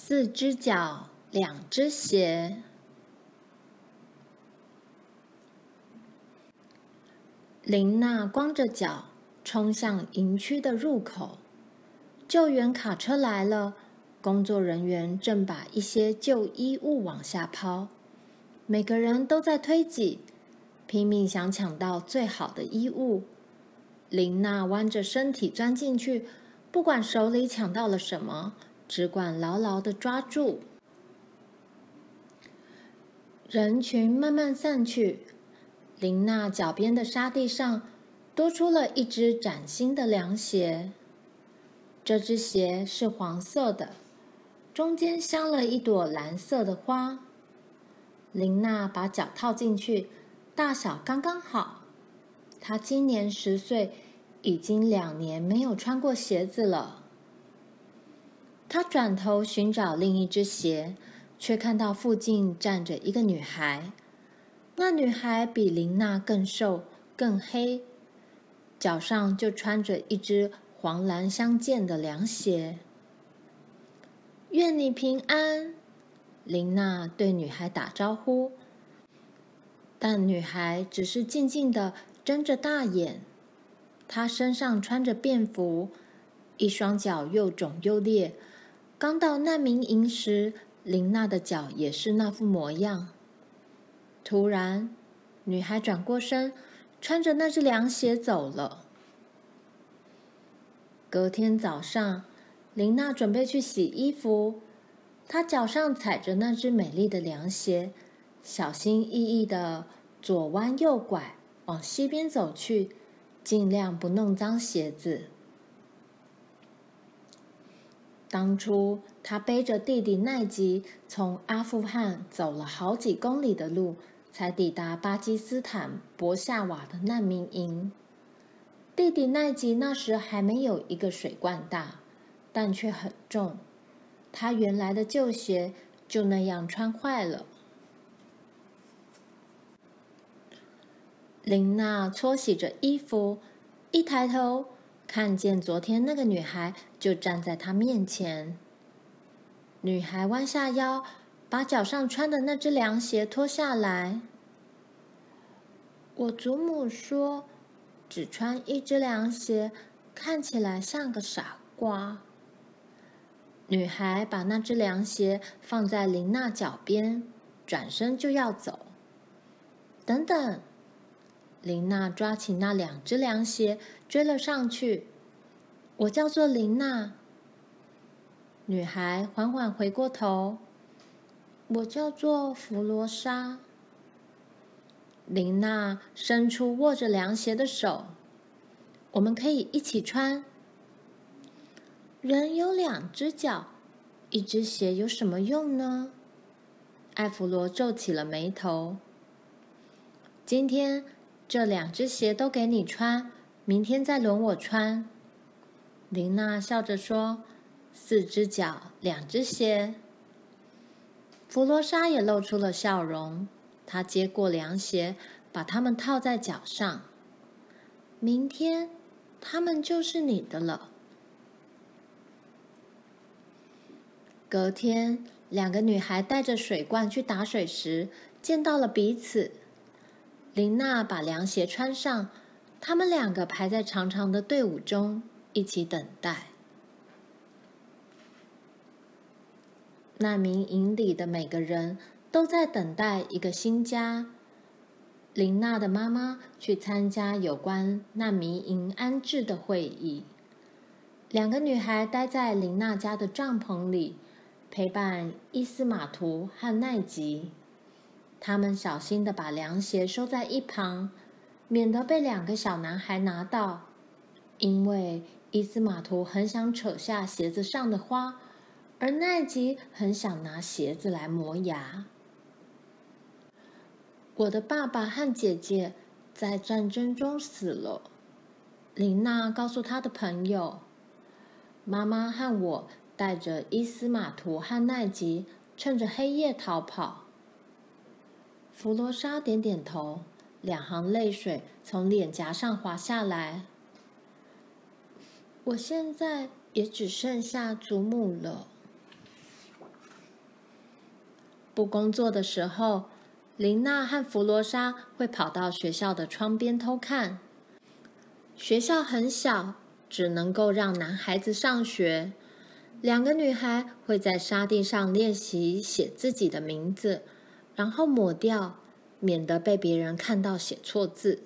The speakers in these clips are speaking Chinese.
四只脚，两只鞋。琳娜光着脚冲向营区的入口，救援卡车来了，工作人员正把一些旧衣物往下抛，每个人都在推挤，拼命想抢到最好的衣物。琳娜弯着身体钻进去，不管手里抢到了什么，只管牢牢地抓住。人群慢慢散去。琳娜脚边的沙地上多出了一只崭新的凉鞋。这只鞋是黄色的，中间镶了一朵蓝色的花。琳娜把脚套进去，大小刚刚好。她今年十岁，已经两年没有穿过鞋子了。他转头寻找另一只鞋，却看到附近站着一个女孩。那女孩比琳娜更瘦、更黑，脚上就穿着一只黄蓝相间的凉鞋。愿你平安，琳娜对女孩打招呼，但女孩只是静静地睁着大眼。她身上穿着便服，一双脚又肿又裂。刚到难民营时，琳娜的脚也是那副模样。突然，女孩转过身，穿着那只凉鞋走了。隔天早上，琳娜准备去洗衣服，她脚上踩着那只美丽的凉鞋，小心翼翼地左弯右拐往西边走去，尽量不弄脏鞋子。当初，他背着弟弟奈吉从阿富汗走了好几公里的路。才抵达巴基斯坦博夏瓦的难民营。弟弟奈吉那时还没有一个水罐大，但却很重。他原来的旧鞋就那样穿坏了。琳娜搓洗着衣服，一抬头看见昨天那个女孩就站在他面前。女孩弯下腰。把脚上穿的那只凉鞋脱下来。我祖母说，只穿一只凉鞋，看起来像个傻瓜。女孩把那只凉鞋放在琳娜脚边，转身就要走。等等，琳娜抓起那两只凉鞋，追了上去。我叫做琳娜。女孩缓缓回过头。我叫做弗罗莎。琳娜伸出握着凉鞋的手，我们可以一起穿。人有两只脚，一只鞋有什么用呢？艾弗罗皱起了眉头。今天这两只鞋都给你穿，明天再轮我穿。琳娜笑着说：“四只脚，两只鞋。”弗罗莎也露出了笑容，她接过凉鞋，把它们套在脚上。明天，它们就是你的了。隔天，两个女孩带着水罐去打水时，见到了彼此。琳娜把凉鞋穿上，他们两个排在长长的队伍中，一起等待。难民营里的每个人都在等待一个新家。琳娜的妈妈去参加有关难民营安置的会议。两个女孩待在琳娜家的帐篷里，陪伴伊斯玛图和奈吉。他们小心的把凉鞋收在一旁，免得被两个小男孩拿到。因为伊斯玛图很想扯下鞋子上的花。而奈吉很想拿鞋子来磨牙。我的爸爸和姐姐在战争中死了，琳娜告诉她的朋友。妈妈和我带着伊斯玛图和奈吉，趁着黑夜逃跑。弗罗莎点点头，两行泪水从脸颊上滑下来。我现在也只剩下祖母了。不工作的时候，琳娜和弗罗莎会跑到学校的窗边偷看。学校很小，只能够让男孩子上学。两个女孩会在沙地上练习写自己的名字，然后抹掉，免得被别人看到写错字。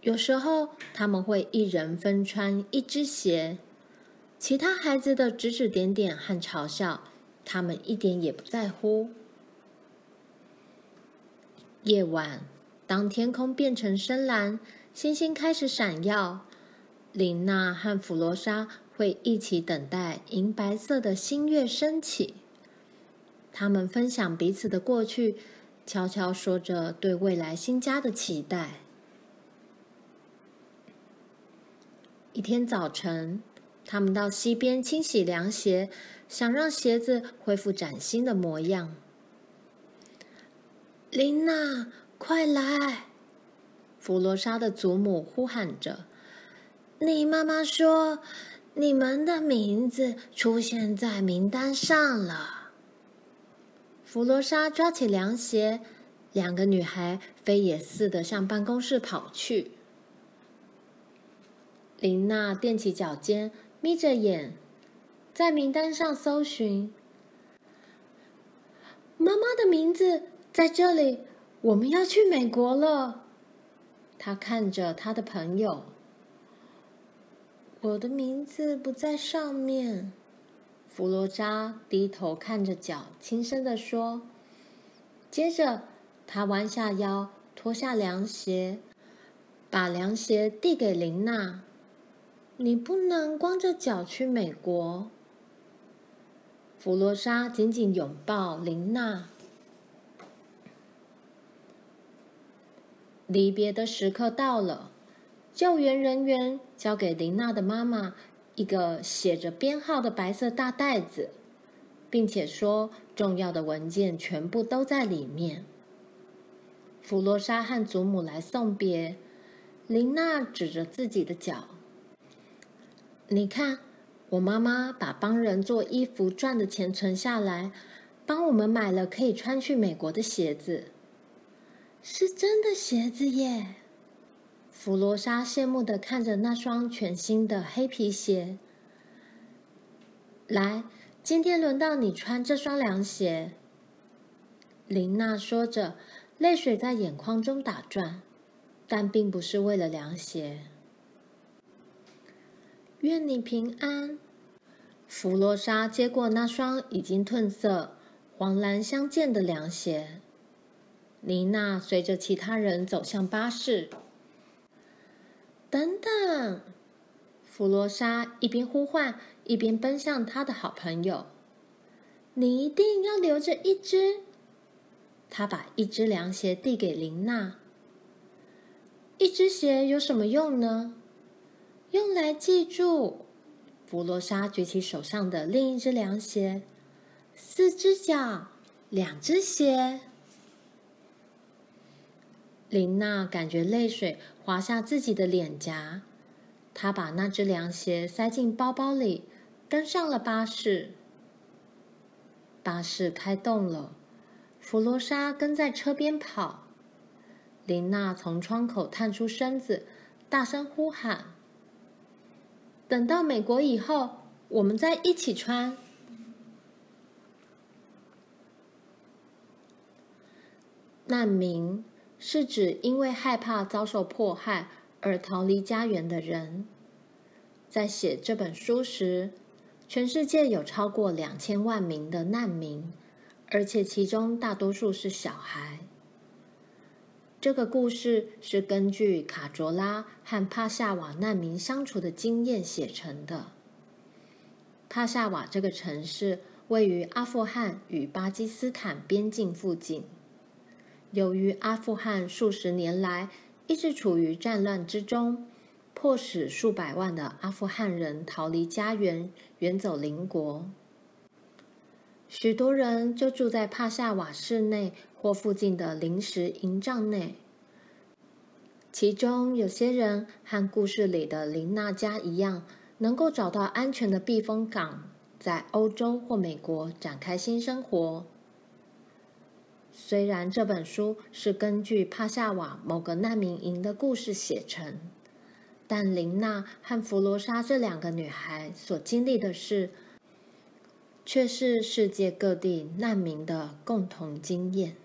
有时候，他们会一人分穿一只鞋，其他孩子的指指点点和嘲笑，他们一点也不在乎。夜晚，当天空变成深蓝，星星开始闪耀，琳娜和弗罗莎会一起等待银白色的新月升起。他们分享彼此的过去，悄悄说着对未来新家的期待。一天早晨，他们到溪边清洗凉鞋，想让鞋子恢复崭新的模样。琳娜，快来！弗罗莎的祖母呼喊着：“你妈妈说。”你们的名字出现在名单上了。弗罗莎抓起凉鞋，两个女孩飞也似的向办公室跑去。琳娜踮起脚尖，眯着眼，在名单上搜寻。妈妈的名字在这里，我们要去美国了。她看着她的朋友。我的名字不在上面。弗罗扎低头看着脚，轻声地说。接着，他弯下腰，脱下凉鞋，把凉鞋递给琳娜。你不能光着脚去美国。弗罗莎紧紧拥抱琳娜。离别的时刻到了。救援人员交给琳娜的妈妈一个写着编号的白色大袋子，并且说重要的文件全部都在里面。弗罗莎和祖母来送别，琳娜指着自己的脚：“你看，我妈妈把帮人做衣服赚的钱存下来，帮我们买了可以穿去美国的鞋子，是真的鞋子耶。”弗罗莎羡慕的看着那双全新的黑皮鞋。来，今天轮到你穿这双凉鞋。琳娜说着，泪水在眼眶中打转，但并不是为了凉鞋。愿你平安。弗罗莎接过那双已经褪色、黄蓝相间的凉鞋。琳娜随着其他人走向巴士。等等，弗罗莎一边呼唤，一边奔向他的好朋友。你一定要留着一只。他把一只凉鞋递给琳娜。一只鞋有什么用呢？用来记住。弗罗莎举起手上的另一只凉鞋。四只脚，两只鞋。琳娜感觉泪水滑下自己的脸颊，她把那只凉鞋塞进包包里，登上了巴士。巴士开动了，弗罗莎跟在车边跑。琳娜从窗口探出身子，大声呼喊：“等到美国以后，我们再一起穿。”难民。是指因为害怕遭受迫害而逃离家园的人。在写这本书时，全世界有超过两千万名的难民，而且其中大多数是小孩。这个故事是根据卡卓拉和帕夏瓦难民相处的经验写成的。帕夏瓦这个城市位于阿富汗与巴基斯坦边境附近。由于阿富汗数十年来一直处于战乱之中，迫使数百万的阿富汗人逃离家园，远走邻国。许多人就住在帕夏瓦市内或附近的临时营帐内。其中有些人和故事里的琳娜家一样，能够找到安全的避风港，在欧洲或美国展开新生活。虽然这本书是根据帕夏瓦某个难民营的故事写成，但琳娜和弗罗莎这两个女孩所经历的事，却是世界各地难民的共同经验。